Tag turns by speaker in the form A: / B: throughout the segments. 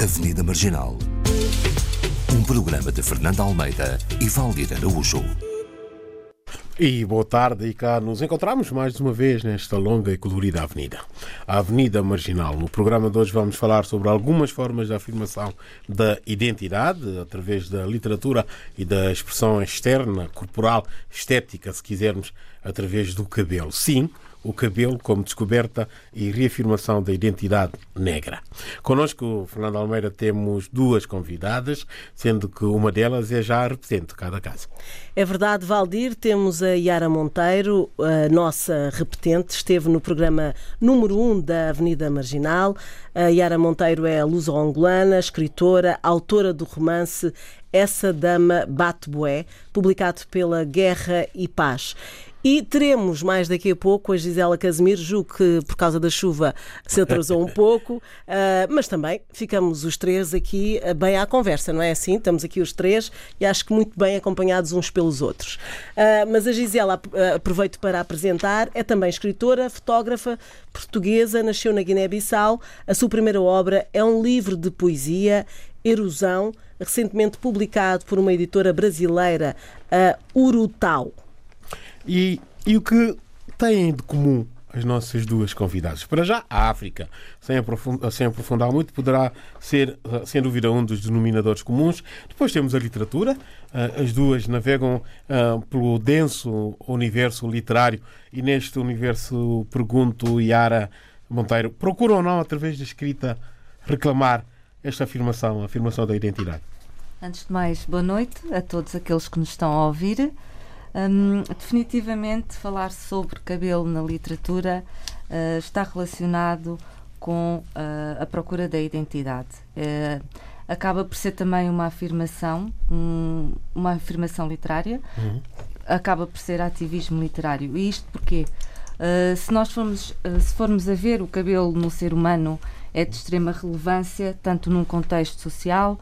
A: Avenida Marginal. Um programa de Fernando Almeida e Valdir Araújo.
B: E boa tarde, e cá nos encontramos mais uma vez nesta longa e colorida avenida. A Avenida Marginal. No programa de hoje vamos falar sobre algumas formas de afirmação da identidade através da literatura e da expressão externa, corporal, estética, se quisermos, através do cabelo. Sim, o cabelo como descoberta e reafirmação da identidade negra. Connosco, Fernando Almeida, temos duas convidadas, sendo que uma delas é já a repetente de cada casa.
C: É verdade, Valdir, temos a Yara Monteiro, a nossa repetente, esteve no programa número 1 um da Avenida Marginal. A Yara Monteiro é luso-angolana, escritora, autora do romance Essa Dama Bate Boé, publicado pela Guerra e Paz. E teremos mais daqui a pouco a Gisela Casimiro, julgo que por causa da chuva se atrasou um pouco, uh, mas também ficamos os três aqui uh, bem à conversa, não é assim? Estamos aqui os três e acho que muito bem acompanhados uns pelos outros. Uh, mas a Gisela, aproveito para apresentar, é também escritora, fotógrafa portuguesa, nasceu na Guiné-Bissau. A sua primeira obra é um livro de poesia, Erosão, recentemente publicado por uma editora brasileira, a Urutau.
B: E, e o que têm de comum as nossas duas convidadas? Para já, a África, sem aprofundar, sem aprofundar muito, poderá ser, sem dúvida, um dos denominadores comuns. Depois temos a literatura, eh, as duas navegam uh, pelo denso universo literário e neste universo pergunto, Yara Monteiro, procuram ou não, através da escrita, reclamar esta afirmação, a afirmação da identidade?
D: Antes de mais, boa noite a todos aqueles que nos estão a ouvir. Um, definitivamente, falar sobre cabelo na literatura uh, está relacionado com uh, a procura da identidade. Uh, acaba por ser também uma afirmação, um, uma afirmação literária, uhum. acaba por ser ativismo literário. E isto porque, se nós formos, se formos a ver o cabelo no ser humano, é de extrema relevância, tanto num contexto social,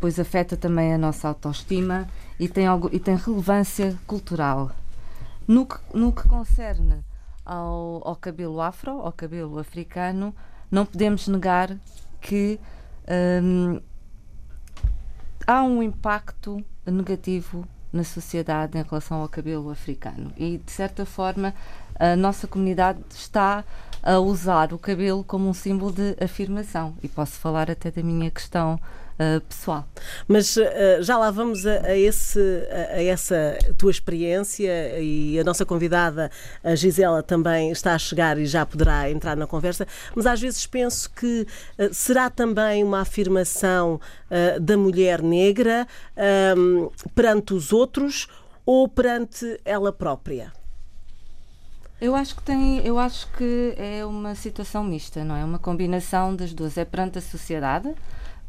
D: pois afeta também a nossa autoestima e tem, algo, e tem relevância cultural. No que, no que concerne ao, ao cabelo afro, ao cabelo africano, não podemos negar que hum, há um impacto negativo na sociedade em relação ao cabelo africano e de certa forma a nossa comunidade está a usar o cabelo como um símbolo de afirmação e posso falar até da minha questão uh, pessoal.
C: Mas uh, já lá vamos a, a, esse, a, a, essa tua experiência e a nossa convidada, a Gisela, também está a chegar e já poderá entrar na conversa. Mas às vezes penso que uh, será também uma afirmação da mulher negra um, perante os outros ou perante ela própria?
D: Eu acho que tem, eu acho que é uma situação mista, não é? Uma combinação das duas. É perante a sociedade,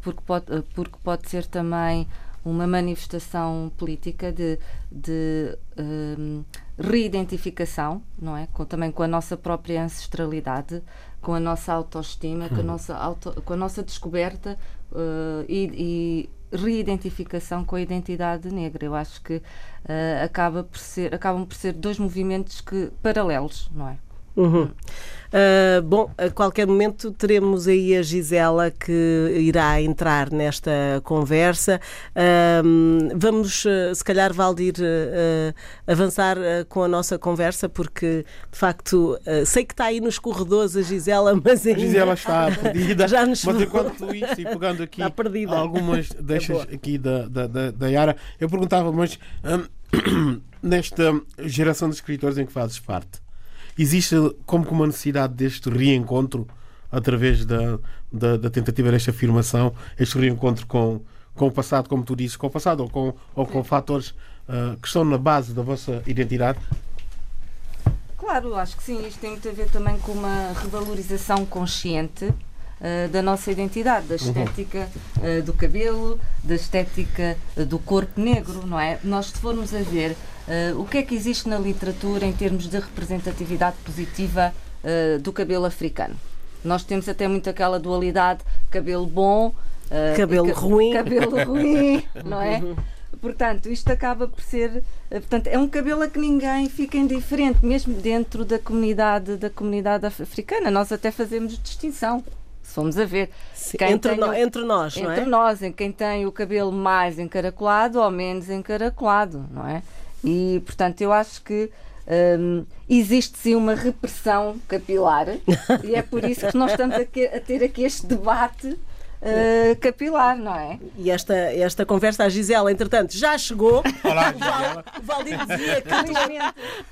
D: porque pode, eh, porque pode ser também uma manifestação política de, de um, reidentificação, não é? Com, também com a nossa própria ancestralidade, com a nossa autoestima, com a hum. nossa, auto, com a nossa descoberta uh, e, e, reidentificação com a identidade negra. Eu acho que uh, acaba por ser, acabam por ser dois movimentos que, paralelos, não é?
C: Uhum. Uh, bom, a qualquer momento teremos aí a Gisela que irá entrar nesta conversa. Uh, vamos, uh, se calhar, Valdir, avançar com a nossa conversa, porque de facto sei que está aí nos corredores a Gisela, mas
B: ainda... A Gisela está perdida. Já nos mas enquanto isso, e pegando aqui algumas deixas é aqui da, da, da, da Yara, eu perguntava, mas um, nesta geração de escritores em que fazes parte Existe como que uma necessidade deste reencontro através da, da, da, tentativa desta afirmação, este reencontro com, com o passado, como tu dizes, com o passado ou com, ou com fatores uh, que estão na base da vossa identidade?
D: Claro, acho que sim. Isto tem muito a ver também com uma revalorização consciente uh, da nossa identidade, da uhum. estética uh, do cabelo, da estética do corpo negro, não é? Nós, se formos a ver Uh, o que é que existe na literatura em termos de representatividade positiva uh, do cabelo africano? Nós temos até muito aquela dualidade cabelo bom,
C: uh, cabelo ca ruim,
D: cabelo ruim, não é? Portanto, isto acaba por ser, portanto, é um cabelo a que ninguém fica indiferente, mesmo dentro da comunidade da comunidade africana. Nós até fazemos distinção Se formos a ver.
C: Sim,
D: quem
C: entre,
D: tem
C: no-
D: o-
C: entre nós, não
D: entre
C: é?
D: nós, em quem tem o cabelo mais encaracolado ou menos encaracolado, não é? E, portanto, eu acho que hum, existe sim uma repressão capilar e é por isso que nós estamos aqui- a ter aqui este debate uh, capilar, não é?
C: E esta, esta conversa, a Gisela, entretanto, já chegou.
B: Olá,
C: O Val- O Valdir dizia que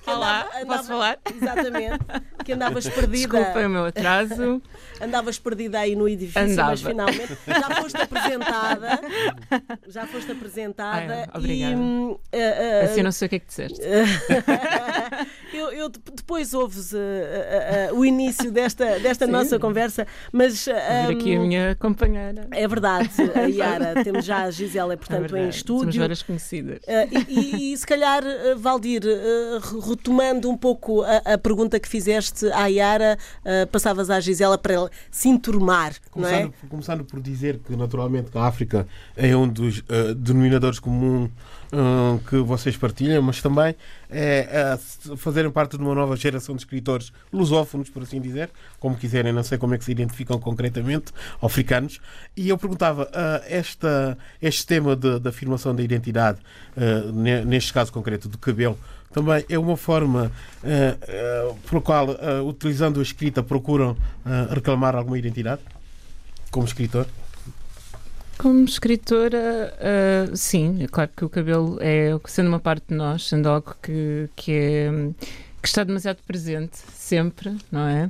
C: que
E: Olá,
C: andava-
E: posso falar?
C: Exatamente. Que andavas perdida.
E: Desculpem o meu atraso.
C: Andavas perdida aí no edifício,
E: Andava.
C: mas finalmente já foste apresentada. Já foste apresentada.
E: Ai, obrigada.
C: E, hum, eh, eh,
E: Assim eu não sei o que é que disseste.
C: eu, eu- depois ouves eh, o início desta, desta nossa conversa, mas.
E: Vou ver aqui a
C: hum,
E: minha companheira.
C: É verdade, a Yara, temos já a Gisela,
E: É
C: portanto,
E: verdade,
C: em
E: Somos
C: estúdio.
E: várias conhecidas.
C: Eh, e, e- e se calhar, eh, Valdir, re- retomando um pouco a, a pergunta que fizeste à Yara, eh, passavas à Gisela para ela se enturmar, não é?
B: Começando, começando por dizer que, naturalmente, que a África é um dos denominadores comuns eh, que vocês partilham, mas também é se- fazerem parte de uma nova geração de escritores lusófonos, por assim dizer, como quiserem, não sei como é que se identificam concretamente, africanos. E eu perguntava, eh, esta, este tema da afirmação da identidade, ne- neste caso concreto do cabelo, também é uma forma eh, eh, pela qual, eh, utilizando a escrita, procuram reclamar alguma identidade? Como escritor?
E: Como escritora, ah, sim, é claro que o cabelo é sendo uma parte de nós, sendo algo que, que, é, que está demasiado presente sempre, não é?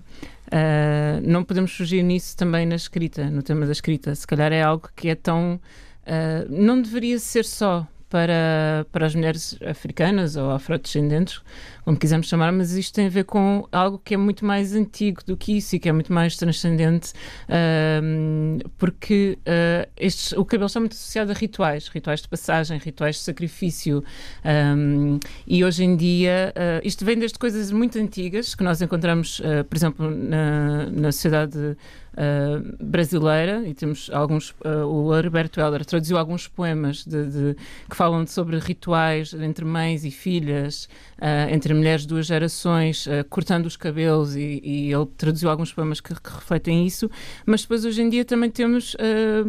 E: Ah, não podemos fugir nisso também na escrita, no tema da escrita. Se calhar é algo que é tão. ah, não deveria ser só para, para as mulheres africanas ou afrodescendentes, como quisermos chamar, mas isto tem a ver com algo que é muito mais antigo do que isso e que é muito mais transcendente, ahm, porque ah, estes, o cabelo está muito associado a rituais, rituais de passagem, rituais de sacrifício, ahm, e hoje em dia ah, isto vem desde coisas muito antigas que nós encontramos, ah, por exemplo, na, na sociedade ah, brasileira e temos alguns ah, o Herberto Helder traduziu alguns poemas de, de- que falam sobre rituais entre mães e filhas ah, entre mulheres de duas gerações cortando os cabelos e, e ele traduziu alguns poemas que, que refletem isso. Mas depois hoje em dia também temos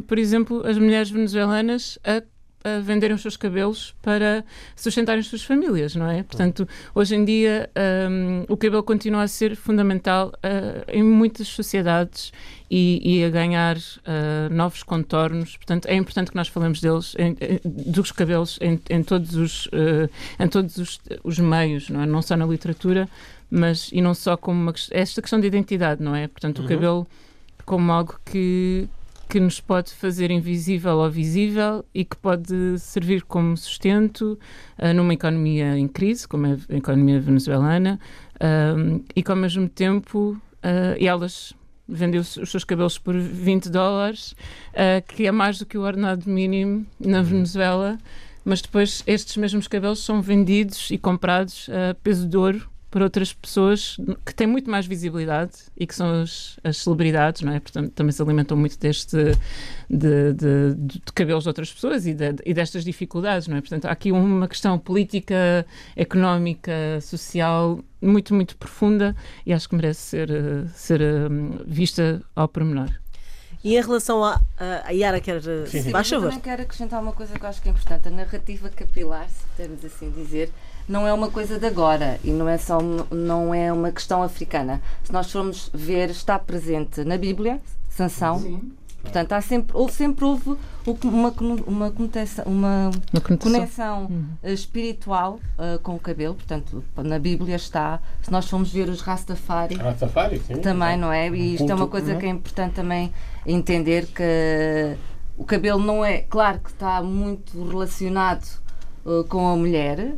E: por exemplo as mulheres venezuelanas a a venderem os seus cabelos para sustentarem as suas famílias, não é? Portanto, hoje em dia hum, o cabelo continua a ser fundamental ah, em muitas sociedades e, e a ganhar ah, novos contornos. Portanto, é importante que nós falemos deles, em- em- dos cabelos, em, em todos, os, ah, em todos os, os meios, não é? Não só na literatura, mas e não só como uma, ques- esta questão de identidade, não é? Portanto, o cabelo como algo que que nos pode fazer invisível ou visível e que pode servir como sustento ah, numa economia em crise, como é a economia venezuelana, ahm, e que ao mesmo tempo e elas vendem os, seus cabelos por 20 dólares, que é mais do que o ordenado mínimo na Venezuela, mas depois estes mesmos cabelos são vendidos e comprados a peso de ouro por outras pessoas que têm muito mais visibilidade e que são as, as celebridades, não é? Portanto, também se alimentam muito deste de, de- de cabelos de outras pessoas e, de- e destas dificuldades, não é? Portanto, há aqui uma questão política, económica, social muito, muito profunda e acho que merece ser, eh, ser eh, vista ao pormenor.
C: E em relação a. A, a Yara quer. eh,
B: Sim, sim.
D: Eu também quero acrescentar uma coisa que eu acho que é importante. A narrativa capilar, se podemos assim dizer, não é uma coisa de agora e não é só não é uma questão africana. Se nós formos ver, está presente na Bíblia, Sansão. Portanto, há sempre, houve, sempre houve uma, uma, conotação- uma conexão eh, espiritual eh, com o cabelo. Portanto, na Bíblia está, se nós formos ver os Rastafari,
B: Rastafari, sim.
D: também, não é? E isto é uma coisa
B: é?
D: que é importante também entender que o cabelo não é, claro que está muito relacionado uh, com a mulher, uh,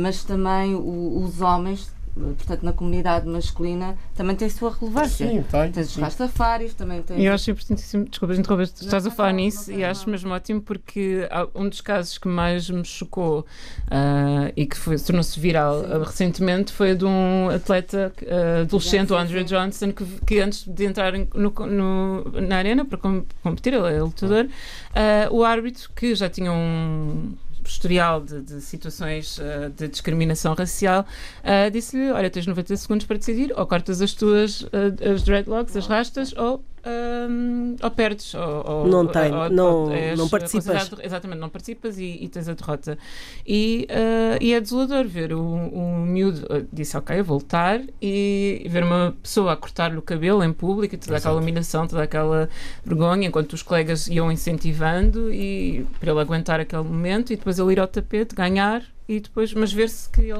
D: mas também o- os homens, uh, portanto, na comunidade masculina, também têm a sua relevância.
B: Sim, tem.
D: Tens os
B: sim.
D: rastafaris, também.
E: E eu acho importantíssimo, desculpa interromper, estás a
D: não
E: falar nisso
D: não
E: e acho mesmo ótimo porque um dos casos que mais me chocou ah, e que tornou-se viral ah, recentemente foi de um atleta ah, adolescente, o
D: Sim,
E: Andrew
D: sim.
E: Johnson, que, que antes de entrar no- no- na arena para com- competir, ele é lutador, ah, o árbitro, que já tinha um historial de, de situações ah, de discriminação racial, ah, disse-lhe: Olha, tens 90 segundos para decidir, ou cortas as tuas ah, as dreadlocks, as rastas, ou hum, ou perdes. Ou, ou-
C: Não tem,
E: ou-
C: não- não participas.
E: Exatamente, não participas e, e tens a derrota. E, ah, e é desolador ver o, o miúdo disse, ok, eu vou lutar e ver uma pessoa a cortar-lhe o cabelo em público e toda aquela
B: Exato.
E: humilhação, toda aquela vergonha, enquanto os colegas iam incentivando e para ele aguentar aquele momento e depois ele ir ao tapete, ganhar e depois, mas ver-se que ele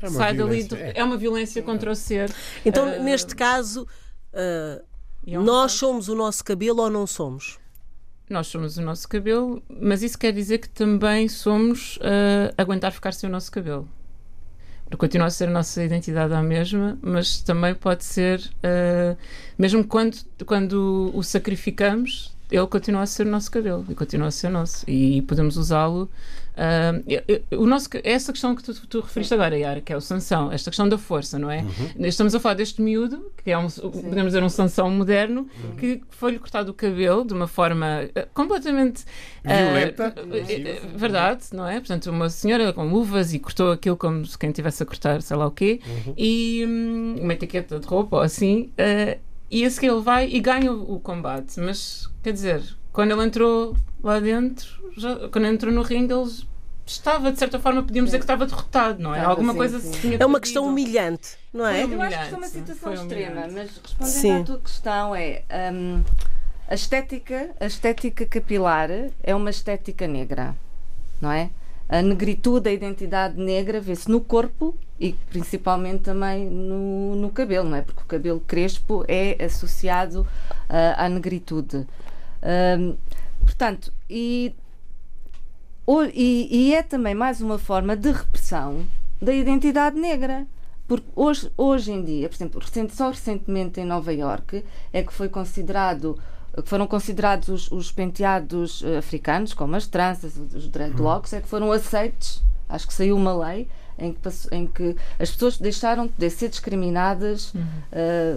B: É uma
E: sai dali.
B: violência, é.
E: é. uma violência contra o ser.
C: Então,
E: Ah,
C: neste caso,
E: e é um
C: nós somos o nosso cabelo ou não somos?
E: Nós somos o nosso cabelo, mas isso quer dizer que também somos ah, aguentar ficar sem o nosso cabelo. Porque continua a ser a nossa identidade a mesma, mas também pode ser, ah, mesmo quando, quando o sacrificamos, ele continua a ser o nosso cabelo e continua a ser nosso. E podemos usá-lo. eu- o nosso, essa questão que tu, tu referiste agora, Yara, que é o sanção, esta questão da força, não é? Estamos a falar deste miúdo, que é um, podemos dizer um sanção moderno, que foi-lhe cortado o cabelo de uma forma ah, completamente ah,
B: Violenta.
E: eh, eh, verdade, não é? Portanto, uma senhora com luvas e cortou aquilo como se quem estivesse a cortar, sei lá o quê, e hum, uma etiqueta de roupa ou assim, e a seguir ele vai e ganha o, o combate. Mas, quer dizer, quando ele entrou lá dentro, já- quando entrou no ringue, ele estava, de certa forma, podíamos dizer que estava derrotado, não é?
D: Estava,
E: Alguma
D: sim,
E: coisa
D: sim.
E: se tinha
C: É uma
E: perdido.
C: questão humilhante, não é?
E: Foi
D: Eu acho que isto é uma situação
E: foi
D: extrema,
E: humilhante.
D: mas respondendo
C: Sim.
D: à tua questão é hum, a estética, a estética capilar é uma estética negra, não é? A negritude, a identidade negra vê-se no corpo e principalmente também no, no cabelo, não é? Porque o cabelo crespo é associado ah, à negritude. Hum, portanto, e o- e, e é também mais uma forma de repressão da identidade negra. Porque hoje, hoje em dia, por exemplo, recente- só recentemente em Nova Iorque é que foi considerado que foram considerados os, os penteados eh, africanos, como as tranças, os dreadlocks, é que foram aceitos. Acho que saiu uma lei em que, em que as pessoas deixaram de ser discriminadas eh,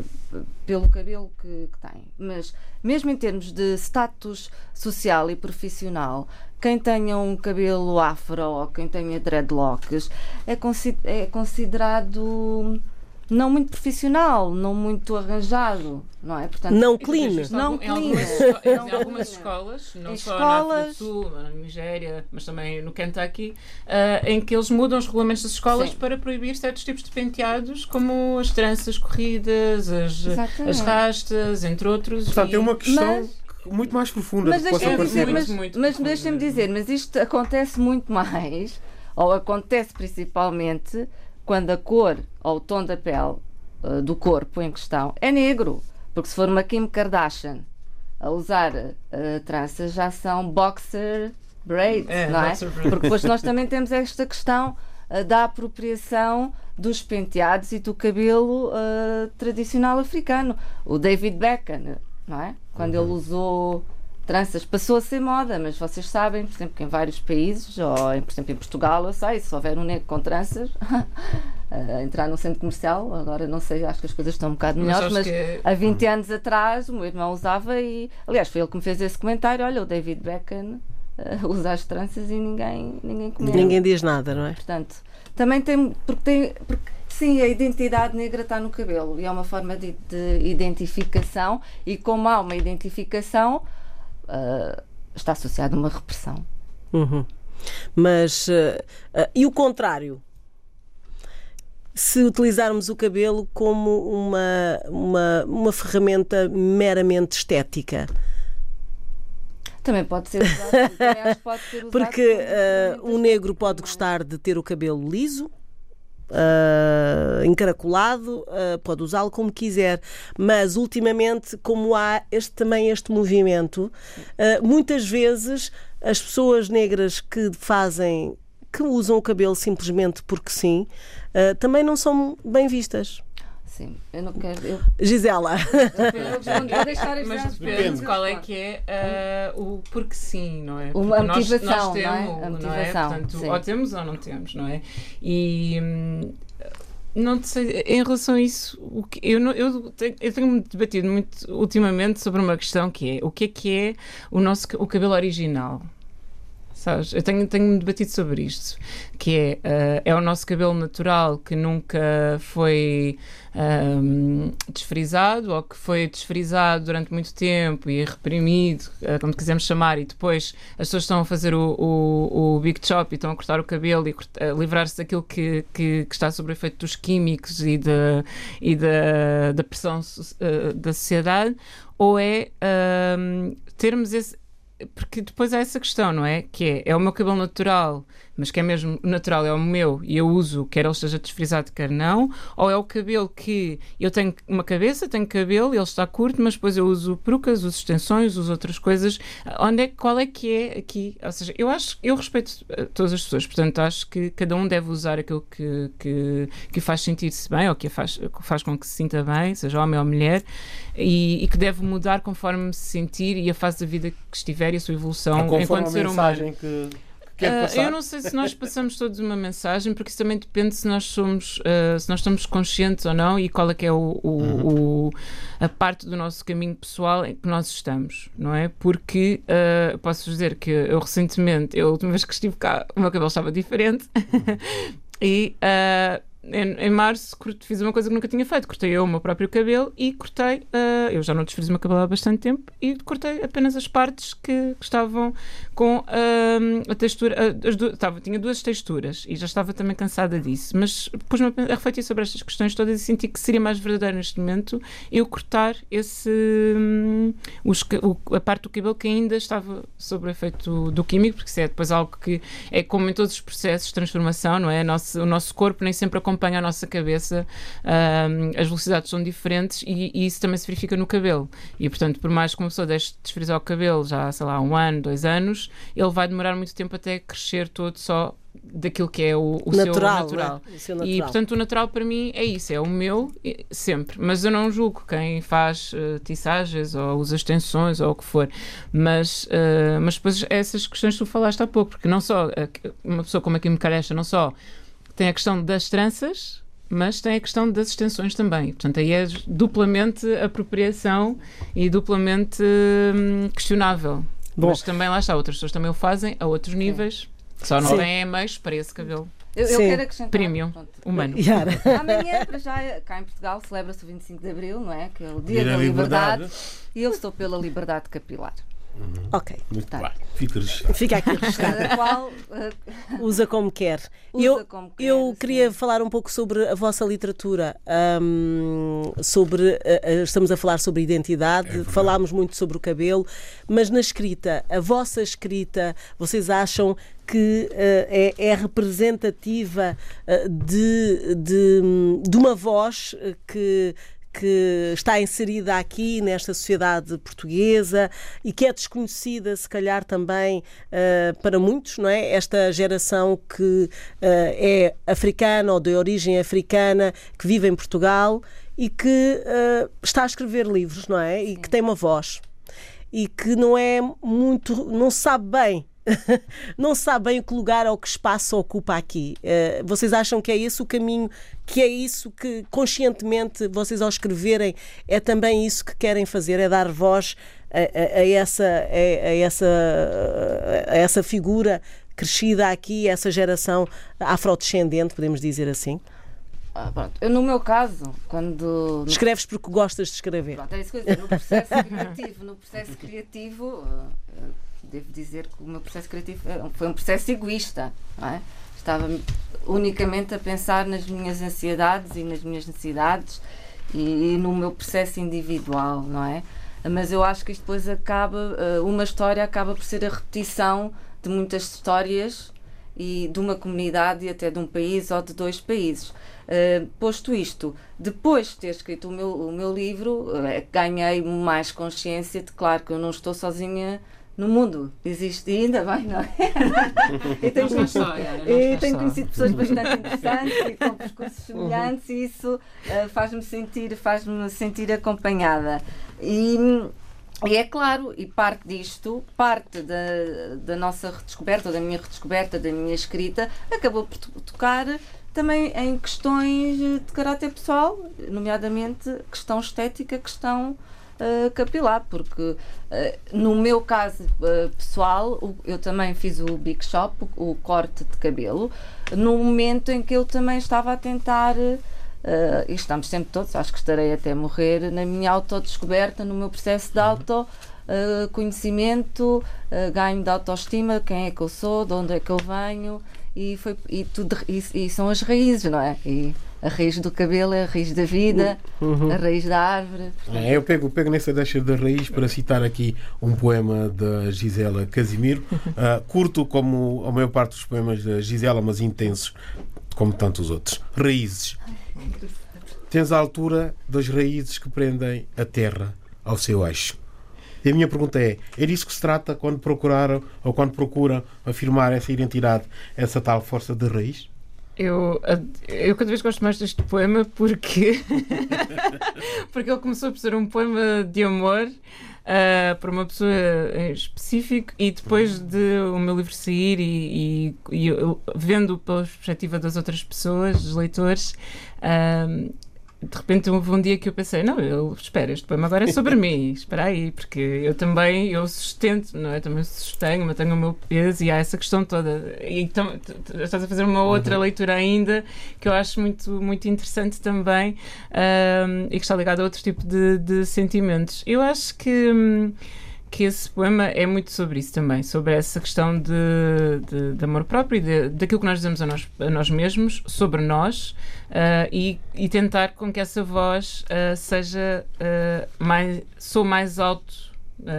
D: pelo cabelo que, que têm. Mas, mesmo em termos de status social e profissional, quem tenha um cabelo afro ou quem tenha dreadlocks é, consi- é considerado não muito profissional, não muito arranjado, não é? Portanto,
C: Não clean.
D: Não
E: em algumas,
D: clean.
E: em algumas
D: clean.
E: escolas, não
D: Em
E: só na África
D: escolas-
E: do Sul, na Nigéria, mas também no Kentucky, ah, em que eles mudam os regulamentos das escolas
D: Sim.
E: para proibir certos tipos de penteados, como as tranças corridas, as, as rastas, entre outros.
B: Portanto,
E: e-
B: é uma questão
D: Mas-
B: muito mais profunda
D: Mas
B: do que possa
D: dizer, mas,
E: Muito,
D: mas
E: profundo
D: deixem-me dizer, mas isto acontece muito mais, ou acontece principalmente quando a cor ou o tom da pele uh, do corpo em questão é negro. Porque se for uma Kim Kardashian a usar uh, tranças, já são boxer braids,
E: É,
D: não é? Porque depois nós também temos esta questão uh, da apropriação dos penteados e do cabelo uh, tradicional africano. O David Beckham, não é? Quando ele usou tranças, passou a ser moda, mas vocês sabem, por exemplo, que em vários países, ou em, por exemplo em Portugal, eu sei, se houver um negro com tranças, a entrar num centro comercial, agora não sei, acho que as coisas estão um bocado
E: Mas
D: melhores,
E: acho
D: mas
E: que-
D: há 20 anos atrás o meu irmão usava e, aliás, foi ele que me fez esse comentário, olha, o David Beckham eh, usa as tranças e ninguém, ninguém comenta.
C: Ninguém diz nada, não é?
D: Portanto, também tem. Porque tem. Porque, sim, a identidade negra está no cabelo e é uma forma de, de identificação, e como há uma identificação, ah, está associada a uma repressão.
C: Uhum. Mas eh, eh, e o contrário? Se utilizarmos o cabelo como uma, uma, uma ferramenta meramente estética.
D: Também pode ser usado. pode ser usado
C: Porque
D: como
C: eh, um negro pode gostar de ter o cabelo liso, eh, encaracolado, eh, pode usá-lo como quiser, mas ultimamente, como há este, também este movimento, muitas vezes as pessoas negras que fazem, que usam o cabelo simplesmente porque sim, eh, também não são bem vistas.
D: Sim, eu não quero. Eu,
C: Gisela,
D: eu vou deixar as
E: Mas depende qual é que é ah, o porque sim, não é?
D: Uma
E: Porque nós-
D: motivação,
E: nós,
D: não é?
E: temos,
D: A
E: não é?
D: motivação,
E: Portanto,
D: sim.
E: ou temos ou não temos, não é? E hum, não sei, em relação a isso, o que, eu, não- eu, tenho, eu tenho debatido muito ultimamente sobre uma questão que é o que é que é o nosso o cabelo original? Sabes? Eu tenho, tenho debatido sobre isto, que é, uh, é o nosso cabelo natural que nunca foi um, desfrisado ou que foi desfrisado durante muito tempo e reprimido, uh, como quisermos chamar, e depois as pessoas estão a fazer o, o, o big chop e estão a cortar o cabelo e uh, livrar-se daquilo que, que, que, está sob o efeito dos químicos e, de, e da, da pressão uh, da sociedade, ou é termos esse, porque depois há essa questão, não é? Que é, é o meu cabelo natural, mas que é mesmo natural, é o meu e eu uso, quer ele esteja desfrisado, quer não, ou é o cabelo que eu tenho uma cabeça, tenho cabelo, ele está curto, mas depois eu uso perucas, uso extensões, uso outras coisas. Onde é, qual é que é aqui? Ou seja, eu acho, eu respeito eh, todas as pessoas, portanto acho que cada um deve usar aquilo que, que, que faz sentir-se bem ou que faz, faz com que se sinta bem, seja homem ou mulher, e, e que deve mudar conforme se sentir e a fase da vida que estiver e a sua evolução enquanto ser humano.
B: Que
E: Uh, eu não sei se nós passamos todos uma mensagem, porque isso também depende se nós somos, uh, se nós estamos conscientes ou não e qual é que é o, o, uhum. o, a parte do nosso caminho pessoal em que nós estamos, não é? Porque uh, posso dizer que eu recentemente, eu, a última vez que estive cá, o meu cabelo estava diferente e em, em, março fiz uma coisa que nunca tinha feito. Cortei eu o meu próprio cabelo e cortei. Uh, eu já não desfiz o meu cabelo há bastante tempo e cortei apenas as partes que, que estavam com a textura. As duas, estava, tinha duas texturas e já estava também cansada disso. Mas pus-me a refletir sobre estas questões todas e senti que seria mais verdadeiro neste momento eu cortar esse. Um, os, o, a parte do cabelo que ainda estava sob o efeito do químico, porque isso é depois algo que é como em todos os processos de transformação, não é? Nosso, o nosso corpo nem sempre acompanha a nossa cabeça, um, as velocidades são diferentes e, e, isso também se verifica no cabelo. E, portanto, por mais que uma pessoa deixe de desfrizar o cabelo já, sei lá, um ano, dois anos, ele vai demorar muito tempo até crescer todo só daquilo que é o, o
C: natural,
E: seu natural.
C: É? O seu natural.
E: E portanto o natural para mim é isso, é o meu sempre. Mas eu não julgo quem faz uh, tissagens ou usa extensões ou o que for. Mas, uh, mas depois essas questões que tu falaste há pouco, porque não só uh, uma pessoa como a Kim Kardashian não só tem a questão das tranças, mas tem a questão das extensões também. Portanto, aí é duplamente apropriação e duplamente hum, questionável. Bom. Mas também lá está, outras pessoas também o fazem a outros níveis, só não Sim. têm meios para esse cabelo.
D: Eu, eu quero acrescentar.
E: Premium, pronto. humano.
C: Yara.
D: Amanhã, para já, cá em Portugal, celebra-se o 25 de Abril, não é? Que é o Dia da, da liberdade. liberdade. E eu estou pela liberdade capilar.
C: Uhum. Ok.
B: Muito tá. bem. Fica.
C: Fica aqui registado. qual, uh, usa como quer. Usa eu como quer, eu queria falar um pouco sobre a vossa literatura. Um, sobre, uh, estamos a falar sobre identidade, é falámos muito sobre o cabelo, mas na escrita, a vossa escrita, vocês acham que uh, é, é, representativa uh, de, de, de, uma voz que que está inserida aqui nesta sociedade portuguesa e que é desconhecida, se calhar também uh, para muitos, não é? Esta geração que uh, é africana ou de origem africana, que vive em Portugal e que uh, está a escrever livros, não é? E que tem uma voz e que não é muito, não sabe bem não sabem o que lugar ou que espaço ocupa aqui. Uh, vocês acham que é esse o caminho, que é isso que conscientemente vocês ao escreverem é também isso que querem fazer, é dar voz a, a, a essa, a, a, essa, a essa figura crescida aqui, essa geração afrodescendente, podemos dizer assim?
D: Ah, pronto. Eu, no meu caso, quando.
C: Escreves porque gostas de escrever.
D: Pronto, é isso que eu dizer. No processo criativo, no processo criativo uh, devo dizer que o meu processo criativo foi um processo egoísta. É? Estava unicamente a pensar nas minhas ansiedades e nas minhas necessidades e, e, no meu processo individual, não é? Mas eu acho que isto depois acaba, eh, uma história acaba por ser a repetição de muitas histórias e de uma comunidade e até de um país ou de dois países. Uh, posto isto, depois de ter escrito o meu, o meu livro, uh, ganhei mais consciência de, claro, que eu não estou sozinha no mundo existe ainda bem, não é? e tenho, conhecido, e tenho conhecido pessoas bastante interessantes e com percursos uhum. semelhantes e isso uh, faz-me sentir, faz-me sentir acompanhada. E, e é claro, e parte disto, parte da, da nossa redescoberta, da minha redescoberta, da minha escrita, acabou por tocar também em questões de caráter pessoal, nomeadamente questão estética, questão uh, capilar, porque uh, no meu caso uh, pessoal, o, eu também fiz o Big Shop, o, o, corte de cabelo, no momento em que eu também estava a tentar. E estamos sempre todos, acho que estarei até morrer na minha autodescoberta, no meu processo de uhum. auto conhecimento, ganho de autoestima, quem é que eu sou, de onde é que eu venho e, foi, e, tudo, e, e são as raízes, não é? E a raiz do cabelo é a raiz da vida, uhum. a raiz da árvore.
B: É, eu pego, pego nessa deixa da raiz para citar aqui um poema da Gisela Casimiro, uh, curto como a maior parte dos poemas da Gisela, mas intensos como tantos outros. Raízes. Tens a altura das raízes que prendem a terra ao seu eixo. E a minha pergunta é: é disso que se trata quando procuraram ou quando procuram afirmar essa identidade, essa tal força de raiz?
E: Eu, eu cada vez gosto mais deste poema porque porque ele começou por ser um poema de amor uh, para uma pessoa em específico e depois de o meu livro sair e, e, e vendo pela perspectiva das outras pessoas, dos leitores, uh, de repente houve um dia que eu pensei, não, eu espera, este poema agora é sobre mim, espera aí, porque eu também, eu sustento, não é? Também sustenho, mantenho o meu peso e há essa questão toda. E então, estás a fazer uma outra uhum. leitura ainda que eu acho muito, muito interessante também um, e que está ligada a outro tipo de, de sentimentos. Eu acho que. Hum, que esse poema é muito sobre isso também, sobre essa questão de, de, de amor próprio e daquilo que nós dizemos a nós, a nós mesmos, sobre nós, uh, e, e, tentar com que essa voz uh, seja uh, mais, sou mais alto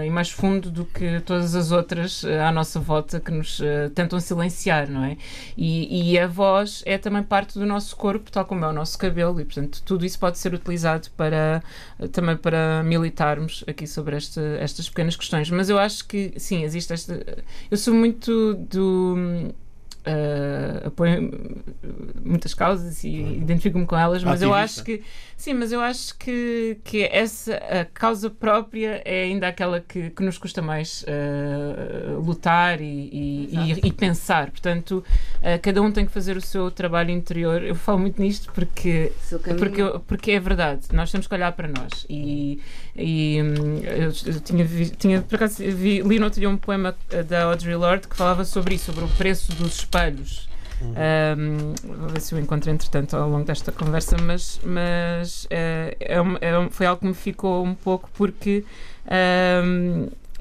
E: e mais fundo do que todas as outras uh, à nossa volta que nos uh, tentam silenciar, não é? E, e, a voz é também parte do nosso corpo, tal como é o nosso cabelo, e portanto tudo isso pode ser utilizado para também para militarmos aqui sobre esta, estas pequenas questões. Mas eu acho que sim, existe esta. Eu sou muito do uh, apoio muitas causas e identifico-me com elas, mas Ativista. eu acho que sim, mas eu acho que, que essa a causa própria é ainda aquela que, que nos custa mais uh, lutar e, e, e, e, pensar. Portanto, uh, cada um tem que fazer o seu trabalho interior. Eu falo muito nisto porque, porque, porque é verdade. Nós temos que olhar para nós. E, e hum, eu, eu, tinha, vi, tinha por acaso vi, li no outro dia um poema da Audre Lorde que falava sobre isso, sobre o preço dos espelhos. Uhum. Um, vou ver se eu encontro entretanto ao longo desta conversa, mas, mas uh, é, é, foi algo que me ficou um pouco porque.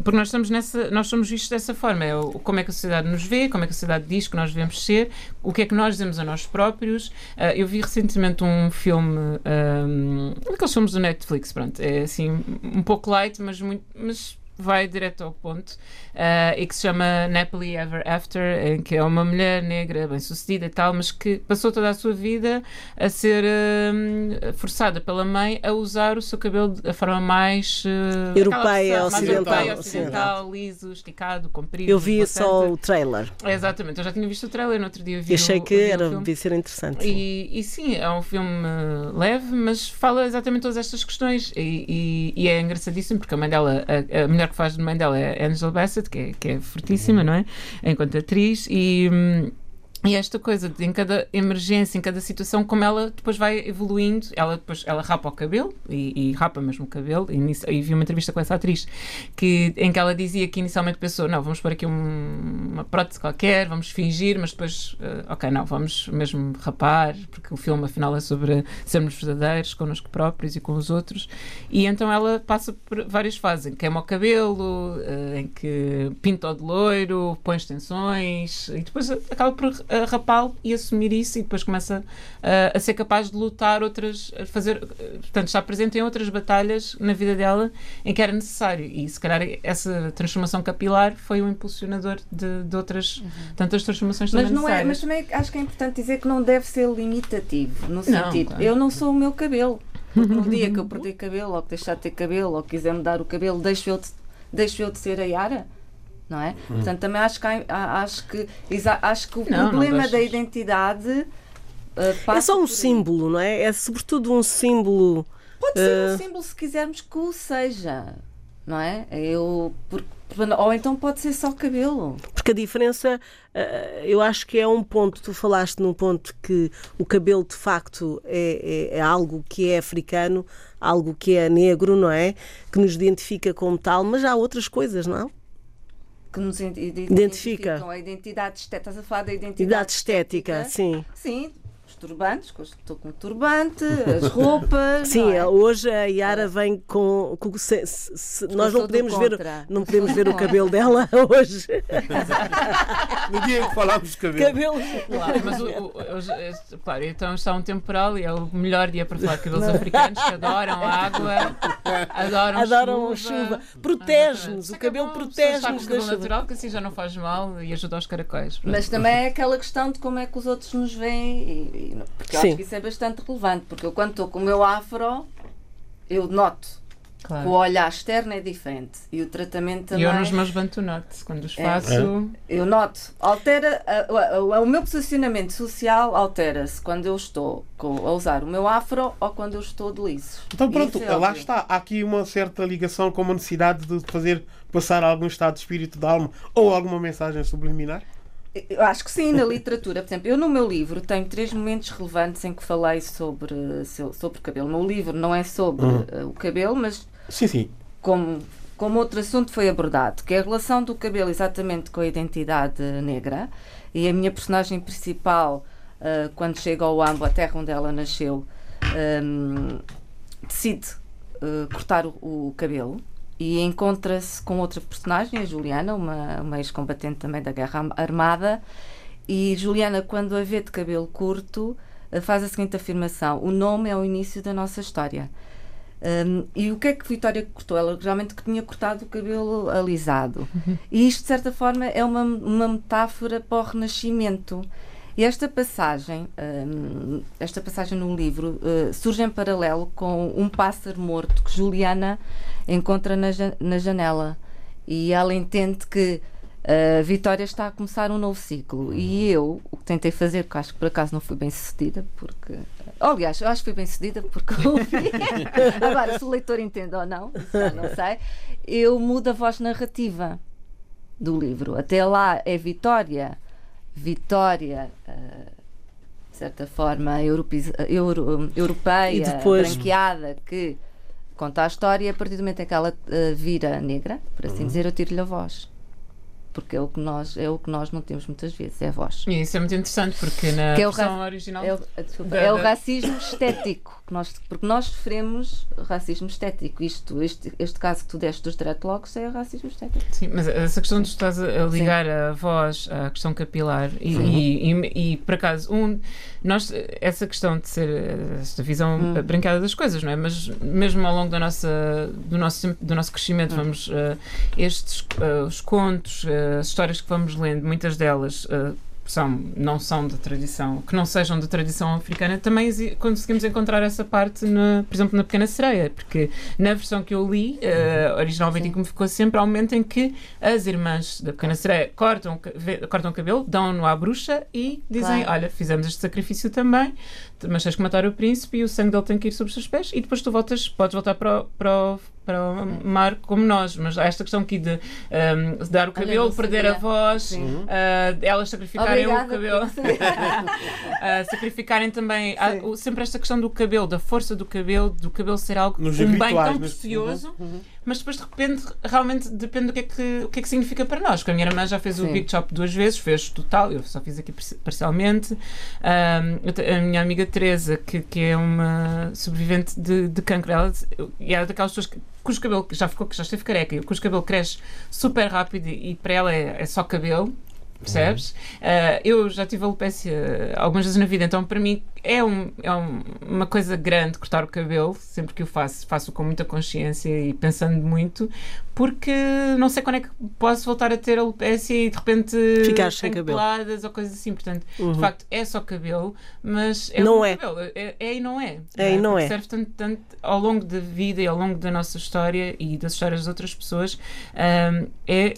E: Porque nós estamos nessa, nós somos vistos dessa forma, é o, como é que a sociedade nos vê, como é que a sociedade diz que nós devemos ser, o que é que nós dizemos a nós próprios. Uh, eu vi recentemente um filme, um, daqueles filmes do Netflix, pronto, é assim, um pouco light, mas muito, mas vai direto ao ponto uh, e que se chama Napoli Ever After, em que é uma mulher negra bem sucedida e tal, mas que passou toda a sua vida a ser uh, forçada pela mãe a usar o seu cabelo da forma mais
C: uh, europeia,
E: mais ocidental, europeia, ocidental liso, esticado, comprido.
C: Eu vi só o trailer.
E: É, exatamente, eu já tinha visto o trailer no outro dia. Vi
C: achei
E: o,
C: que era, devia ser interessante.
E: E, e, sim, é um filme leve, mas fala exatamente todas estas questões e, e, e é engraçadíssimo porque a mãe dela, a, a mulher que faz de mãe dela é Angela Bassett, que é, que é fortíssima, não é? Enquanto atriz, e. Hum, e esta coisa de em cada emergência, em cada situação, como ela depois vai evoluindo, ela depois ela rapa o cabelo e, e rapa mesmo o cabelo. E, e, vi uma entrevista com essa atriz que, em que ela dizia que inicialmente pensou: não, vamos pôr aqui um, uma prótese qualquer, vamos fingir, mas depois, uh, ok, não, vamos mesmo rapar, porque o filme afinal é sobre sermos verdadeiros connosco próprios e com os outros. E então ela passa por várias fases: em que queima o cabelo, uh, em que pinta o de loiro, põe extensões e depois acaba por a rapá-lo e assumir isso e depois começa a, a ser capaz de lutar outras, fazer, portanto, está presente em outras batalhas na vida dela em que era necessário e se calhar essa transformação capilar foi o impulsionador de, de outras uhum. tantas transformações
D: mas não é Mas também acho que é importante dizer que não deve ser limitativo, no sentido, claro. eu não sou o meu cabelo. Porque no dia que eu perdi cabelo, ou que deixar de ter cabelo, ou quiser mudar o cabelo, deixo eu de, deixo eu de ser a Yara? Não é? Hum. Portanto, também acho que, acho que, acho que o não, problema não da identidade uh,
C: é só um símbolo, não é? É sobretudo um símbolo.
D: Pode ser uh... um símbolo se quisermos que o seja. não é? Eu, por- ou então pode ser só cabelo.
C: Porque a diferença, eh, eu acho que é um ponto, tu falaste num ponto que o cabelo de facto é, é- é algo que é africano, algo que é negro, não é? Que nos identifica como tal, mas há outras coisas, não?
D: Que nos ident-
C: Identifica.
D: identificam a identidade estética. Estás a falar da identidade
C: Idade estética, sim.
D: Sim, os turbantes, estou com o turbante, as roupas.
C: Sim,
D: não é?
C: hoje a Yara vem com. com- se- se- se- nós não podemos, ver, não podemos ver o cabelo dela hoje.
B: No dia em que falámos de cabelo.
C: cabelo.
E: Claro, mas o, o- os- este- claro, então está um temporal e é o melhor dia para falar de cabelos africanos que adoram água, adoram,
C: Adoram
E: chuva.
C: chuva. Protege-nos, o cabelo
E: É
C: protege-nos da
E: cabelo
C: chuva.
E: natural que assim já não faz mal e ajuda aos caracóis.
D: Mas também é aquela questão de como é que os outros nos veem, e, e- porque eu
C: Sim.
D: acho que isso é bastante relevante, porque eu quando estou com o meu afro, eu noto
E: Claro.
D: que o olhar externo é diferente e o tratamento
E: E
D: também.
E: eu nos meus bantonotes, quando os
D: É.
E: faço.
D: Eu noto, altera, a- a- o meu posicionamento social altera-se quando eu estou com- a usar o meu afro ou quando eu estou de liso.
B: Então pronto,
D: é
B: lá está. Há aqui uma certa ligação com a necessidade de fazer passar algum estado de espírito da alma ou alguma mensagem subliminar.
D: Eu acho que sim, na literatura. Por exemplo, eu no meu livro tenho três momentos relevantes em que falei sobre, so- sobre o cabelo. O meu livro não é sobre
B: Uhum.
D: eh, o cabelo, mas
B: Sim, sim.
D: como, como outro assunto foi abordado, que é a relação do cabelo exatamente com a identidade negra. E a minha personagem principal, eh, quando chega ao Ambo, a terra onde ela nasceu, ehm, decide eh, cortar o, o cabelo e encontra-se com outra personagem, a Juliana, uma, uma ex-combatente também da Guerra Armada. E Juliana, quando a vê de cabelo curto, eh, faz a seguinte afirmação: O nome é o início da nossa história. Um, e o que é que Vitória cortou? Ela realmente que tinha cortado o cabelo alisado. E isto, de certa forma, é uma, uma metáfora para o Renascimento. E esta passagem, um, esta passagem no livro, uh, surge em paralelo com um pássaro morto que Juliana encontra na, ja- na janela. E ela entende que a Vitória está a começar um novo ciclo. E eu, o que tentei fazer, que acho que por acaso não fui bem sucedida, porque. Aliás, eu acho que fui bem sucedida porque ouvi. Agora, se o leitor entende ou não, não sei. Eu mudo a voz narrativa do livro. Até lá é Vitória. Vitória. eh, de certa forma, europeiza- euro- europeia,
C: E depois-
D: branqueada, que conta a história e a partir do momento em que ela eh, vira negra, por assim dizer, eu tiro-lhe a voz. Porque é o, que nós, é o que nós não temos muitas vezes, é a voz.
E: E isso é muito interessante porque na
D: Que é
E: versão original.
D: É o, desculpa,
E: Da-
D: é o racismo estético, que nós, porque nós sofremos racismo estético. Isto, este, este caso que tu deste dos dreadlocks é racismo estético.
E: Sim, mas essa questão de estás a ligar a voz à questão capilar e, e, e- e, por acaso um, nós, essa questão de ser esta visão
D: Hum.
E: brancada das coisas, não é? Mas mesmo ao longo da nossa, do, nosso, do nosso crescimento,
D: Hum.
E: vamos eh, estes eh, os contos, eh, as histórias que vamos lendo, muitas delas eh, são, não são da tradição, que não sejam da tradição africana, também conseguimos encontrar essa parte, na, por exemplo, na Pequena Sereia, porque na versão que eu li, eh, originalmente, e que me ficou sempre, há um momento em que as irmãs da Pequena Sereia cortam, cortam o cabelo, dão-no à bruxa e dizem:
D: Claro.
E: Olha, fizemos este sacrifício também, mas tens que matar o príncipe e o sangue dele tem que ir sobre os seus pés, e depois tu voltas, podes voltar para o, para o, para o mar como nós. Mas há esta questão aqui de ehm, dar o cabelo, perder
D: sabia.
E: a voz,
D: Sim.
E: ah, elas sacrificarem o
D: Obrigada
E: cabelo.
D: por saber.
E: Uh, sacrificarem também há o- sempre esta questão do cabelo, da força do cabelo, do cabelo ser algo
B: Nos
E: um bem tão precioso, mas depois de repente realmente depende do que é que, o que, é que significa para nós. Porque a minha irmã já fez o
D: Sim.
E: Big Chop duas vezes, fez total, eu só fiz aqui parci- parcialmente. Um, a minha amiga Teresa, que, que é uma sobrevivente de, de cancro, ela e é daquelas pessoas que, cujo cabelo já ficou, já esteve careca, cujo cabelo cresce super rápido e, e para ela é, é só cabelo. Percebes? Uh, eu já tive alopecia algumas vezes na vida, então para mim é, um, é um- uma coisa grande cortar o cabelo, sempre que o faço, faço com muita consciência e pensando muito, porque não sei quando é que posso voltar a ter alopecia e de repente
C: Ficar sem cabelo.
E: ou coisas assim. Portanto,
C: Uhum.
E: de facto, é só cabelo, mas é
C: Não é.
E: cabelo. É, é e não é.
C: É e não
E: Porque
C: é.
E: Serve tanto, tanto ao longo da vida e ao longo da nossa história e das histórias de outras pessoas. hum, é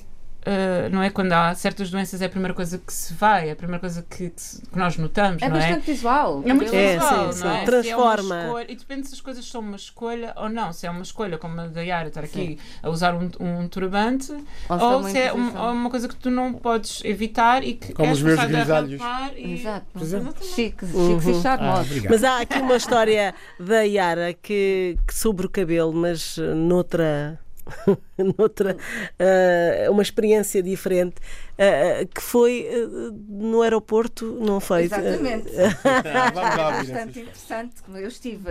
E: uh, não é? Quando há certas doenças, é a primeira coisa que se vai, é a primeira coisa que, que, se- que nós notamos,
D: É
E: não é?
D: bastante visual.
E: É muito
C: É,
E: visual,
C: sim,
E: não é?
C: sim.
E: Se
C: Transforma.
E: É uma escolha- e depende se as coisas são uma escolha ou não. Se é uma escolha, como a da Yara, estar aqui a usar um, um turbante,
D: Ou se é
E: ou
D: uma
E: se é um-
D: imposição.
E: ou uma coisa que tu não podes evitar e que
B: Como
E: és
B: os meus grisalhos.
E: e-
D: Exato.
E: Exatamente.
D: Chique,
C: Uhum.
D: chique e
B: obrigado.
C: Mas há aqui uma história da Yara que, que sobre o cabelo, mas noutra. noutra eh, uma experiência diferente eh, que foi eh, no aeroporto não foi
D: Exatamente.
B: Ouvir
D: bastante interessante. Eu estive,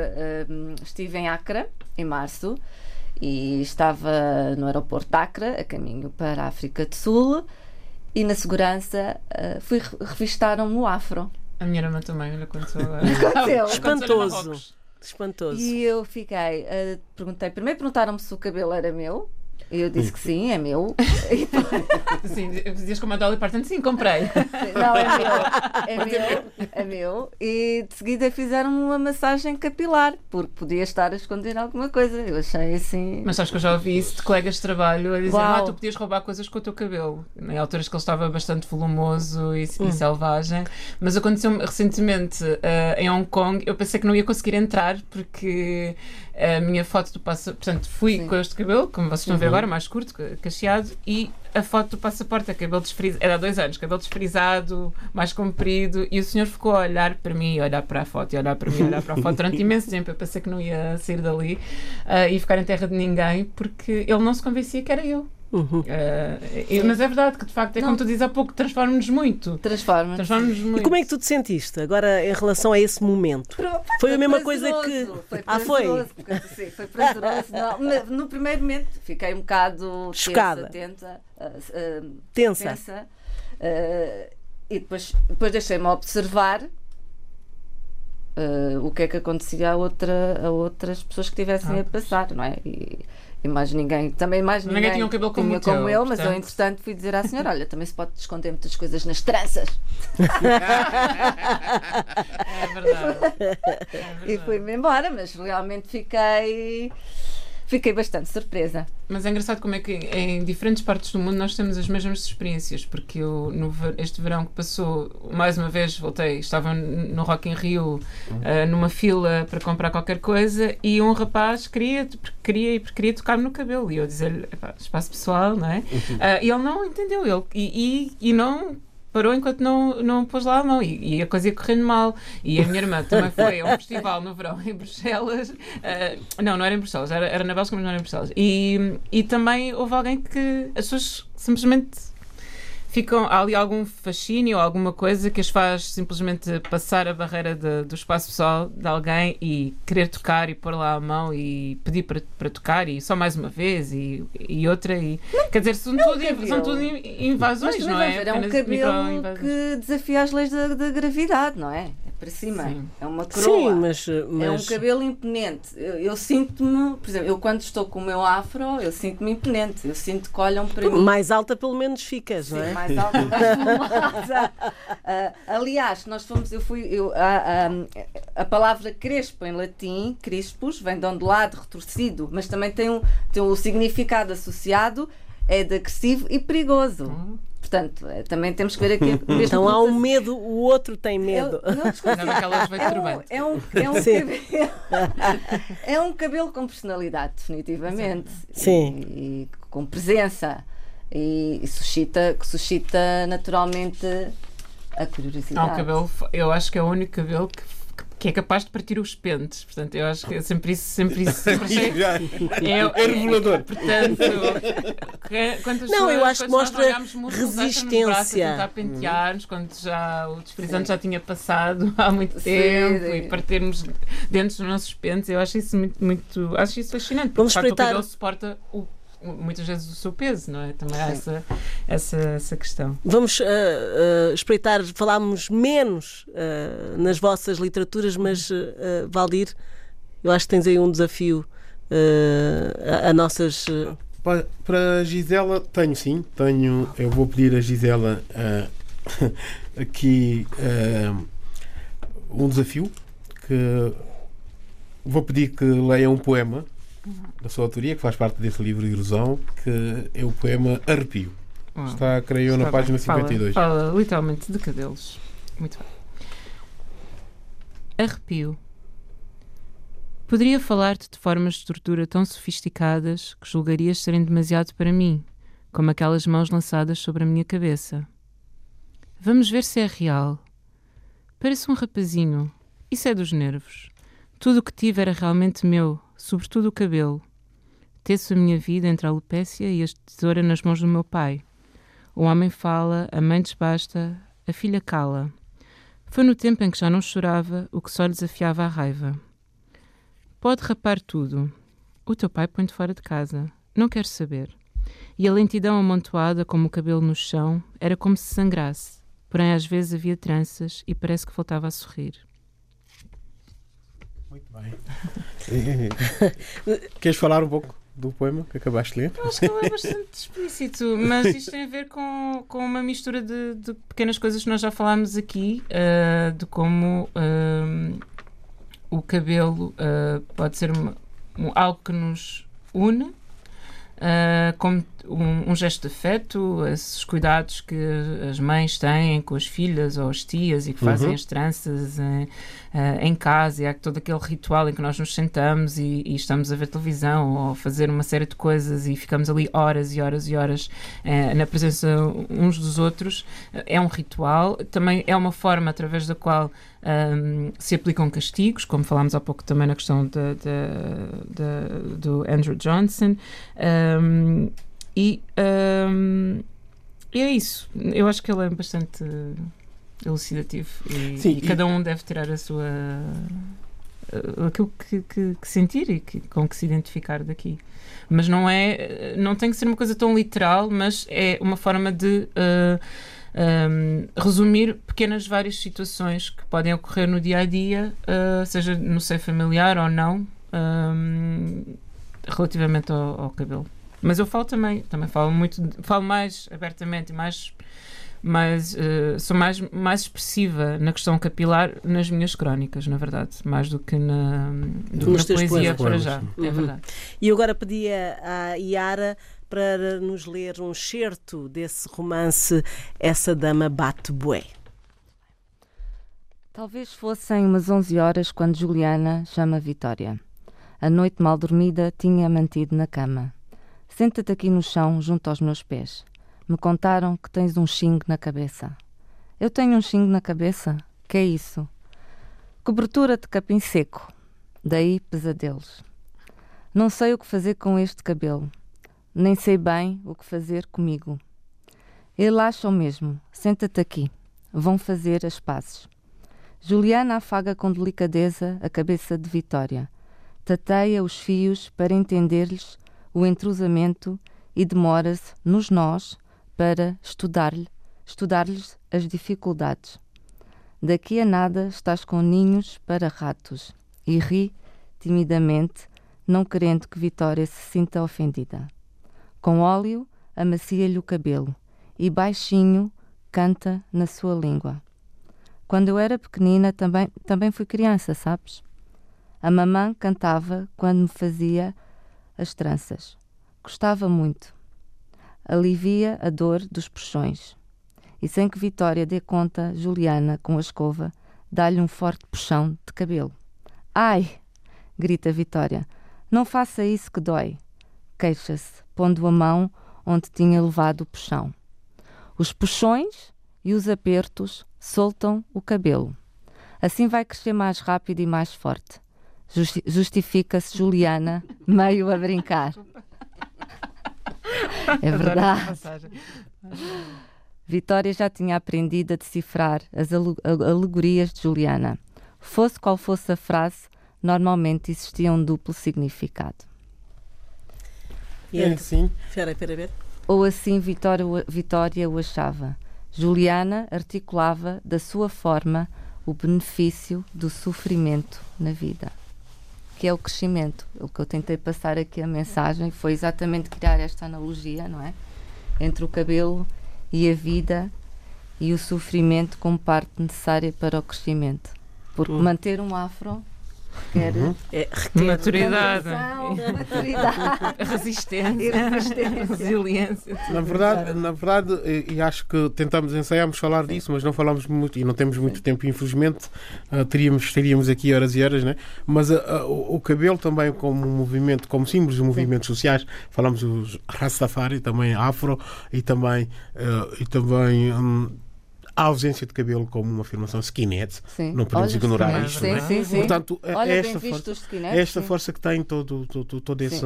D: estive em Acre em março e estava no aeroporto de Acre, a caminho para a África do Sul, e na segurança uh, fui re- revistaram-me o afro.
E: A minha irmã também, olha quanto.
D: Aconteceu.
C: espantoso espantoso
D: E eu fiquei, uh, perguntei, primeiro perguntaram-me se o cabelo era meu. E eu disse que sim, é meu.
E: Sim, dizias como a Dolly Parton, sim, comprei.
D: Não, é meu. É meu. É meu. E de seguida fizeram-me uma massagem capilar, porque podia estar a esconder alguma coisa. Eu achei assim.
E: Mas sabes que eu já ouvi isso de colegas de trabalho a dizer:
D: Uau.
E: ah, tu podias roubar coisas com o teu cabelo. Em alturas que ele estava bastante volumoso e,
D: Hum.
E: e selvagem. Mas aconteceu recentemente eh, em Hong Kong. Eu pensei que não ia conseguir entrar porque a minha foto do passaporte. Portanto, fui
D: Sim.
E: com este cabelo, como vocês estão a ver agora, mais curto, ca- cacheado, e a foto do passaporte é cabelo desfrisado. Era há dois anos, cabelo desfrisado, mais comprido, e o senhor ficou a olhar para mim, a olhar para a foto, e a olhar para mim, a olhar para a foto durante imenso tempo. Eu pensei que não ia sair dali ah, e ficar em terra de ninguém, porque ele não se convencia que era eu.
C: Uhum.
E: E- mas é verdade que, de facto, é
D: Não.
E: como tu dizes há pouco, transforma-nos muito.
D: Transforma.
E: Transforma-nos muito.
C: e como é que tu te sentiste agora em relação a esse momento Foi a mesma coisa que-
D: Foi
C: Ah, foi?
D: porque, sim, foi prazeroso. Não, mas no primeiro momento fiquei um bocado tensa,
C: Chocada.
D: tenta, ah, ah,
C: tensa
D: tensa. ah, e depois, depois deixei-me observar o que é que acontecia a, outra, a outras pessoas que estivessem
E: Ah,
D: a passar, não é? E, e mais ninguém, também mais
E: Ninguém
D: ninguém,
E: tinha um cabelo como
D: tinha
E: o teu,
D: como eu, mas eu,
E: portanto.
D: entretanto, fui dizer à senhora: olha, também se pode esconder muitas coisas nas tranças.
E: É verdade. É
D: E
E: verdade.
D: fui-me embora, mas realmente fiquei. Fiquei bastante surpresa.
E: Mas é engraçado como é que em diferentes partes do mundo nós temos as mesmas experiências, porque eu, no ver- este verão que passou, mais uma vez voltei, estava no Rock in Rio, ah, numa fila para comprar qualquer coisa, e um rapaz queria, queria, queria tocar-me no cabelo, e eu dizer-lhe, "Epá, espaço pessoal, não é? Ah, e ele não entendeu, ele, e, e, e não parou enquanto não, não pôs lá a mão e, e a coisa ia correndo mal. E a minha irmã também foi a um festival no verão em Bruxelas. ah, não, não era em Bruxelas, era, era na Bélgica, mas não era em Bruxelas. E, e também houve alguém que as pessoas simplesmente ficam há ali algum fascínio ou alguma coisa que as faz simplesmente passar a barreira de- do espaço pessoal de alguém e querer tocar e pôr lá a mão e pedir para, para tocar e só mais uma vez e, e outra e quer dizer são tudo,
D: cabelo.
E: são tudo
D: Mas
E: invasões não é
D: ver, é um cabelo que desafia as leis da, da gravidade, não é? Para cima.
E: Sim.
D: É uma coroa.
C: sim mas,
D: É um
C: mas
D: cabelo imponente. Eu, eu sinto-me, por exemplo, eu quando estou com o meu afro, eu sinto-me imponente. Eu sinto que olham para mim.
C: mais alta pelo menos ficas não
D: Sim,
C: é
D: mais alta, mais famosa. Ah, aliás, nós fomos, eu fui, eu, a, a, a palavra crespo em latim, crispus, vem de ondulado, retorcido, mas também tem um, tem um significado associado, é de agressivo e perigoso.
E: Hum.
D: Portanto, eh, também temos que ver aqui. mesmo
C: então há um medo o outro tem medo
D: Eu- não, desculpa,
E: veio de
D: é um, é um, é um
C: Sim.
D: cabelo. é um cabelo com personalidade, definitivamente.
C: Sim.
D: E, e com presença. E, e suscita, que suscita naturalmente a curiosidade.
E: Há um cabelo, eu acho que é o único cabelo que, que é capaz de partir os pentes. Portanto, eu acho que eu sempre isso, sempre isso, sempre achei.
B: Já.
E: É,
B: É revelador.
E: Portanto, que- quantas
C: Não, eu
E: pessoas,
C: acho que
E: quando nós
C: mostra
E: músculos,
C: resistência.
E: a tentar pentear-nos quando já o desfrizante já tinha passado há muito
D: Sim,
E: tempo
D: sim.
E: e partirmos dentro dos nossos pentes. Eu acho isso muito, muito acho isso fascinante. Porque
C: Vamos
E: de facto,
C: espreitar-
E: o cabelo suporta o- muitas vezes o seu peso, não é? Também há essa, essa, essa questão.
C: Vamos ah, ah, espreitar, falámos menos ah, nas vossas literaturas, mas ah, Valdir, eu acho que tens aí um desafio a, a nossas. ah,
B: Pa- Para a Gisela, tenho sim, tenho. Eu vou pedir a Gisela aqui um desafio que vou pedir que leia um poema da sua autoria, que faz parte desse livro Ilusão, que é o poema Arrepio.
E: Uau.
B: Está, creio, na
E: Está
B: página
E: bem. Fala-
B: 52.
E: Fala, literalmente de cabelos. Muito bem. Arrepio. Poderia falar-te de formas de tortura tão sofisticadas que julgarias serem demasiado para mim, como aquelas mãos lançadas sobre a minha cabeça. Vamos ver se é real. Parece um rapazinho. Isso é dos nervos. Tudo o que tive era realmente meu, sobretudo o cabelo. Teço a minha vida entre a alopécia e a tesoura nas mãos do meu pai. O homem fala, a mãe desbasta, a filha cala. Foi no tempo em que já não chorava, o que só desafiava a raiva. Pode rapar tudo. O teu pai põe-te fora de casa. Não quero saber. E a lentidão amontoada, como o cabelo no chão, era como se sangrasse. Porém, às vezes havia tranças e parece que voltava a sorrir.
B: Muito bem. Queres falar um pouco do poema que acabaste de ler?
E: Eu acho que ele é bastante explícito, mas isto tem a ver com, com uma mistura de, de pequenas coisas que nós já falámos aqui, ah, de como ah, o cabelo ah, pode ser uma- um- algo que nos une, ah, como um, um gesto de afeto, esses cuidados que as mães têm com as filhas ou as tias e que fazem
B: Uhum.
E: as tranças em, ah, em casa, e há todo aquele ritual em que nós nos sentamos e, e estamos a ver televisão ou a fazer uma série de coisas e ficamos ali horas e horas e horas eh, na presença uns dos outros. É um ritual, também é uma forma através da qual ahm, se aplicam castigos, como falámos há pouco também na questão de- de- de- do Andrew Johnson. Ahm, e, e é isso. Eu acho que ele é bastante elucidativo e,
B: Sim,
E: e cada um deve tirar a sua eh, aquilo que, que- que sentir e que- com que se identificar daqui. Mas não é, não tem que ser uma coisa tão literal, mas é uma forma de eh, um, resumir pequenas várias situações que podem ocorrer no dia a dia, uh, seja no seio familiar ou não, um, relativamente ao, ao cabelo. Mas eu falo também, também falo muito, falo mais abertamente e mais, mais uh, sou mais, mais expressiva na questão capilar nas minhas crónicas, na verdade, mais do que na, do que na poesia para já. É
C: Uhum.
E: verdade.
C: E eu agora pedia à Yara para nos ler um excerto desse romance Essa Dama Bate Bué.
D: Talvez fossem umas 11 horas quando Juliana chama Vitória. A noite mal dormida tinha mantido na cama. Senta-te aqui no chão, junto aos meus pés. Me contaram que tens um xingue na cabeça. Eu tenho um xingue na cabeça? Que é isso? Cobertura de capim seco. Daí pesadelos. Não sei o que fazer com este cabelo. Nem sei bem o que fazer comigo. Ele acha o mesmo. Senta-te aqui. Vão fazer as pazes. Juliana afaga com delicadeza a cabeça de Vitória. Tateia os fios para entender-lhes o entrusamento e demora-se nos nós para estudar-lhe, estudar-lhes as dificuldades. Daqui a nada estás com ninhos para ratos e ri timidamente, não querendo que Vitória se sinta ofendida. Com óleo, amacia-lhe o cabelo e baixinho canta na sua língua. Quando eu era pequenina também, também fui criança, sabes? A mamã cantava quando me fazia as tranças. Gostava muito. Alivia a dor dos puxões. E sem que Vitória dê conta, Juliana, com a escova, dá-lhe um forte puxão de cabelo. Ai! grita Vitória. Não faça isso que dói. Queixa-se, pondo a mão onde tinha levado o puxão. Os puxões e os apertos soltam o cabelo. Assim vai crescer mais rápido e mais forte. Justi- Justifica-se Juliana, meio a brincar. É verdade. Vitória já tinha aprendido a decifrar as alegorias de Juliana. Fosse qual fosse a frase, normalmente existia um duplo significado.
C: E
B: É, sim.
C: espera, espera, ver.
D: Ou assim Vitória, o- Vitória o achava. Juliana articulava da sua forma o benefício do sofrimento na vida, que é o crescimento. O que eu tentei passar aqui a mensagem foi exatamente criar esta analogia, não é? Entre o cabelo e a vida e o sofrimento como parte necessária para o crescimento. Porque manter um afro Quer
C: É, reter.
E: Maturidade,
D: maturidade.
E: resistência, resiliência.
B: Na verdade, na verdade, e, acho que tentamos, ensaiamos falar disso, mas não falamos muito e não temos muito tempo, infelizmente. Ah, teríamos, estaríamos aqui horas e horas, né? Mas ah, ah, o, cabelo também como movimento, como símbolos de movimentos sociais, falamos dos Rastafari, também afro e também, e também hum, a ausência de cabelo como uma afirmação skinhead.
D: Sim.
B: Não podemos
D: Olha,
B: ignorar isto.
E: sim,
B: não é?
D: sim, sim.
B: Portanto,
D: Olha,
B: esta força- esta força que tem todo, todo, todo esse,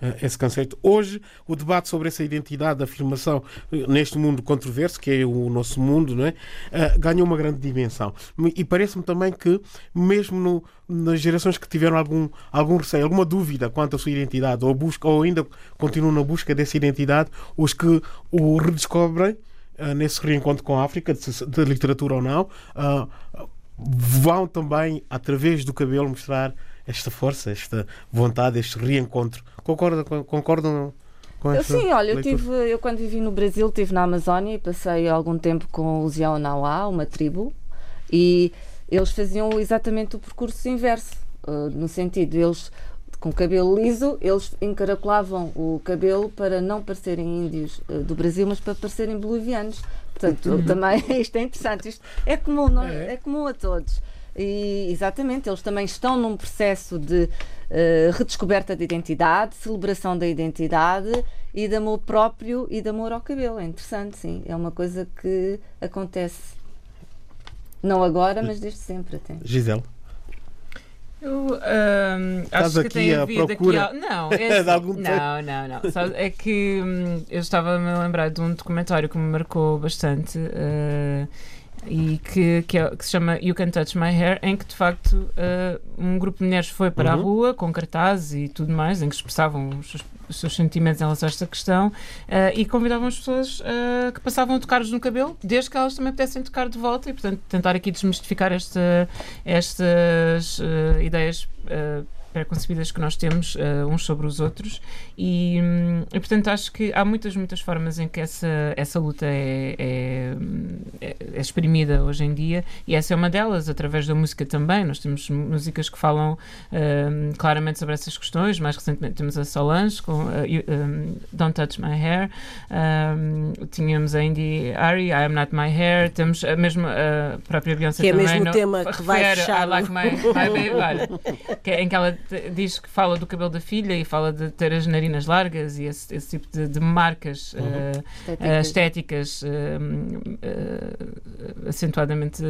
B: eh, esse conceito. Hoje, o debate sobre essa identidade, a afirmação eh, neste mundo controverso, que é o nosso mundo, não é? Eh, ganhou uma grande dimensão. E parece-me também que, mesmo no- nas gerações que tiveram algum, algum receio, alguma dúvida quanto à sua identidade, ou, busca, ou ainda continuam na busca dessa identidade, os que o redescobrem. Eh, nesse reencontro com a África, de, de literatura ou não, ah, vão também, através do cabelo, mostrar esta força, esta vontade, este reencontro. Concordam, concordam com esta
D: sim, olha, eu, tive, eu quando vivi no Brasil, estive na Amazónia e passei algum tempo com os Yaunauá, uma tribo, e eles faziam exatamente o percurso inverso, uh, no sentido, eles com cabelo liso, eles encaracolavam o cabelo para não parecerem índios uh, do Brasil, mas para parecerem bolivianos. Portanto, também isto é interessante, isto é comum, não é? é comum a todos. E exatamente, eles também estão num processo de eh, redescoberta de identidade, celebração da identidade e de amor próprio e de amor ao cabelo. É interessante, sim. É uma coisa que acontece. Não agora, mas desde sempre até.
B: Gisele.
E: Eu
B: Estás
E: acho que
B: aqui
E: tem havido
B: procura
E: aqui. Não, é não, não, não. Só é que hum, eu estava-me a lembrar de um documentário que me marcou bastante eh, e que, que, é- que se chama You Can Touch My Hair, em que de facto eh, um grupo de mulheres foi para
B: Uhum.
E: a rua com cartazes e tudo mais, em que expressavam os seus, os seus sentimentos em relação a esta questão eh, e convidavam as pessoas eh, que passavam a tocar-lhes no cabelo, desde que elas também pudessem tocar de volta e, portanto, tentar aqui desmistificar esta, estas ideias pré-concebidas que nós temos eh, uns sobre os outros. E, hum, e, portanto acho que há muitas muitas formas em que essa essa luta é, é, é- exprimida hoje em dia. E essa é uma delas através da música também. Nós temos músicas que falam hum, claramente sobre essas questões. Mais recentemente temos a Solange com eh, You- hum, Don't Touch My Hair. Hum, tínhamos a Indy Ari I Am Not My Hair. Temos a mesma a própria Beyoncé
C: Que é
E: também
C: mesmo
E: no-
C: tema que vai fechar
E: I Like My, my Baby Olha, que é em que ela diz que fala do cabelo da filha e fala de ter as narinas largas e esse, esse tipo de, de marcas eh, eh, estéticas. eh, eh, acentuadamente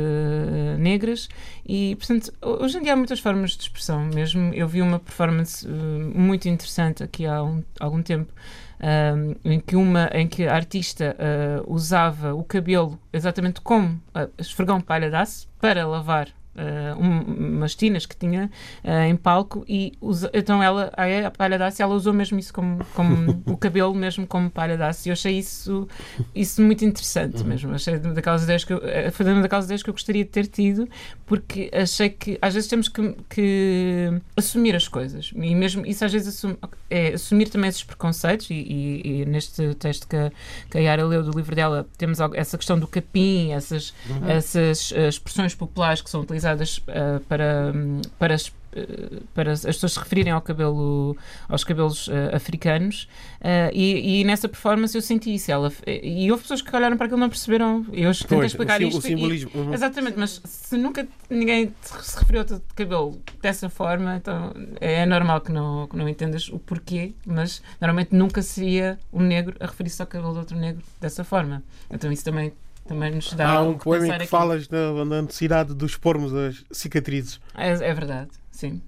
E: negras. E portanto hoje em dia há muitas formas de expressão. Mesmo eu vi uma performance muito interessante aqui há um- algum tempo um, em que uma em que a artista uh, usava o cabelo exatamente como uh, esfregão palha de aço para lavar uh, um- umas tinas que tinha uh, em palco e usa, então ela a, a palha de aço ela usou mesmo isso como, como o cabelo mesmo como palha e eu achei isso isso muito interessante mesmo. Achei daquelas ideias que eu, eh, foi uma daquelas ideias que eu gostaria de ter tido porque achei que às vezes temos que, que assumir as coisas. E mesmo isso às vezes assum- é assumir também esses preconceitos e, e- e neste texto que a, que a Yara leu do livro dela temos essa questão do capim essas, essas eh, expressões populares que são utilizadas eh, para, hum, para as eh, para as pessoas se referirem ao cabelo, aos cabelos eh, africanos. Eh, e, e nessa performance eu senti isso. Ela, e houve pessoas que olharam para aquilo e não perceberam. Eu tentei
B: Pois, o
E: explicar
B: o
E: isto e-
B: simbolismo, uhum.
E: exatamente, mas se nunca ninguém se referiu ao teu cabelo dessa forma então é normal que não, que não entendas o porquê mas normalmente nunca seria um negro a referir-se ao cabelo de outro negro dessa forma. Então isso também também nos dá
B: Há um
E: que
B: poema que
E: aqui.
B: falas da, da necessidade de expormos as cicatrizes.
E: É, é verdade, sim.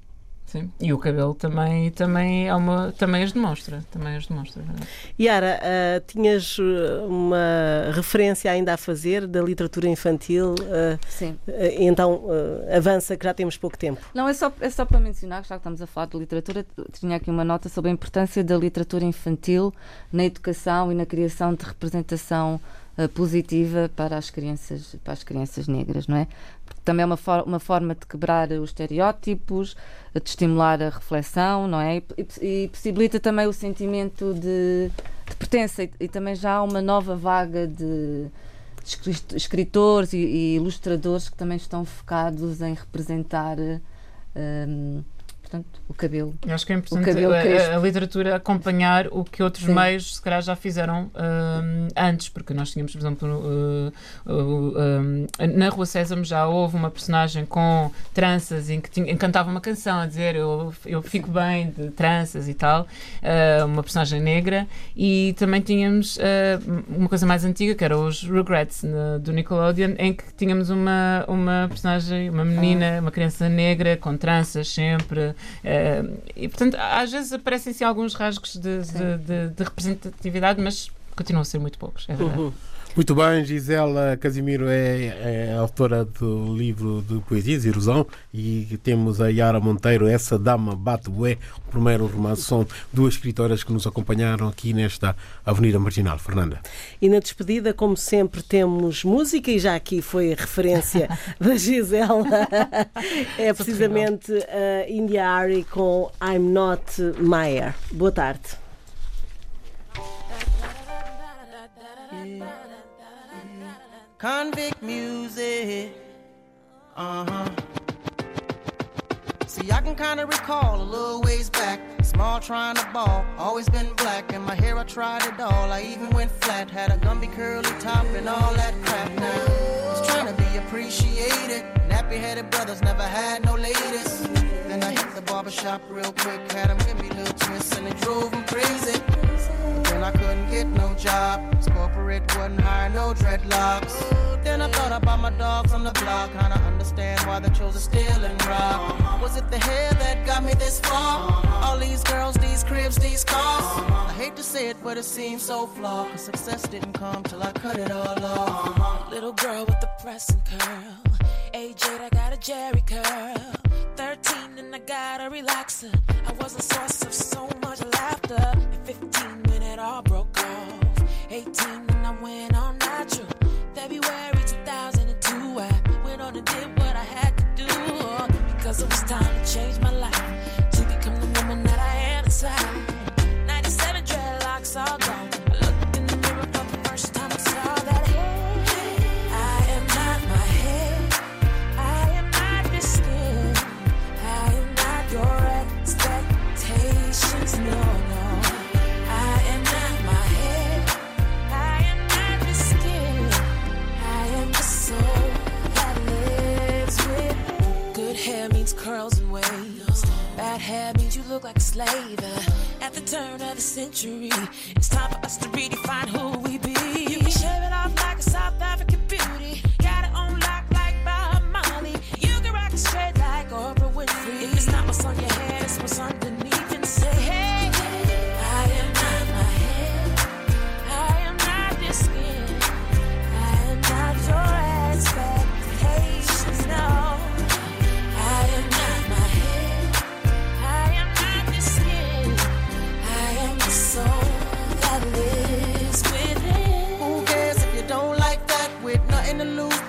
E: Sim. E o cabelo também, também, é uma, também as demonstra. Também as demonstra, é verdade.
C: Yara, ah, tinhas ah, uma referência ainda a fazer da literatura infantil, ah,
D: Sim.
C: ah, então avança que já temos pouco tempo.
D: Não, é só, é só para mencionar, já que estamos a falar de literatura, tinha aqui uma nota sobre a importância da literatura infantil na educação e na criação de representação positiva para as crianças, para as crianças negras, não é? Porque também é uma, for- uma forma de quebrar os estereótipos, de estimular a reflexão, não é? E, e possibilita também o sentimento de, de pertença e, e também já há uma nova vaga de, de escri- escritores e, ilustradores que também estão focados em representar eh, Um, portanto, o cabelo.
E: Eu acho que é importante a, a, a, literatura acompanhar o que outros Sim. meios, se calhar, já fizeram uh, antes, porque nós tínhamos, por exemplo, uh, uh, na Rua Sésamo já houve uma personagem com tranças em que tinha, cantava uma canção a dizer eu, eu fico bem de tranças e tal, ah, uma personagem negra, e também tínhamos ah, uma coisa mais antiga que era os Regrets na, do Nickelodeon, em que tínhamos uma, uma personagem, uma menina, ah. uma criança negra com tranças sempre Uh, e, portanto, às vezes aparecem-se alguns rasgos de, de, de, de, representatividade, mas continuam a ser muito poucos, é verdade. Uhum.
B: Muito bem, Gisela Casimiro é, é, autora do livro de poesias, Erosão, e temos a Yara Monteiro, Essa Dama Bate Bué, o primeiro romance. São duas escritoras que nos acompanharam aqui nesta Avenida Marginal. Fernanda.
F: E na despedida, como sempre, temos música, e já aqui foi a referência da Gisela. é precisamente a India Ari com I'm Not Meyer. Boa tarde. Convict music. Uh huh. See, I can kinda recall a little ways back. Small trying to ball, always been black. And my hair, I tried it all. I even went flat, had a Gumby curly top and all that crap. Now, was trying to be appreciated. Nappy headed brothers never had no ladies. Then I hit the barbershop real quick, had them give me little twists, and it drove them crazy. I couldn't get no job. Corporate wouldn't hire no dreadlocks. Then I thought about my dogs on the block. Kinda understand why they chose to steal and rob. Was it the hair that got me this far? All these girls, these cribs, these cars. I hate to say it, but it seems so flawed. Cause success didn't come till I cut it all off. Little girl with the pressing curl. 8, I got a Jerry curl. 13 and I got a relaxer. I was a source of so much laughter. At 15, all broke off. 18 and I went on natural. February 2002, I went on and did what I had to do. Because it was time to change my life. To become the woman that I am inside. 97 dreadlocks all gone. Look like a slave uh, at the turn of the century. It's time for us to redefine who we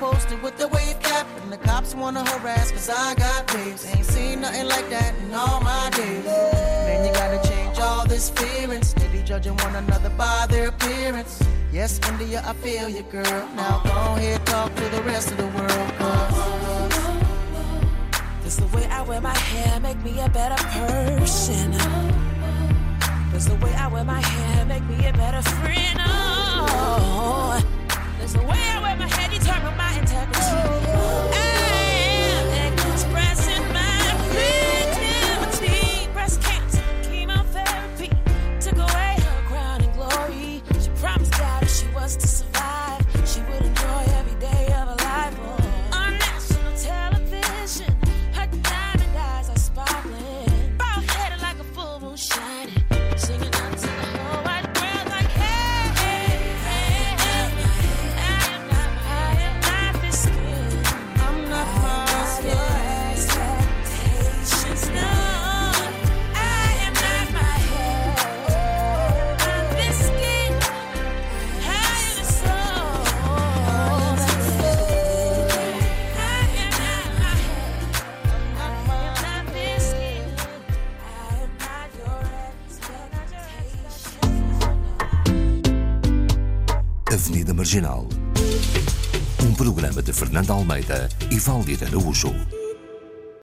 F: posted with the wave cap. And the cops wanna harass cause I got babes. Ain't seen nothing like that in all my days. Man, you gotta change all this feelings. They be judging one another by their appearance. Yes, India, I feel you, girl. Now go ahead, talk to the rest of the world, cause. Does the way I wear my hair make me a better person? Does the way I wear my hair make me a better friend? Oh. It's the way I wear my head determine my integrity.
A: Marginal. Um programa de Fernando Almeida e Valdir Araújo.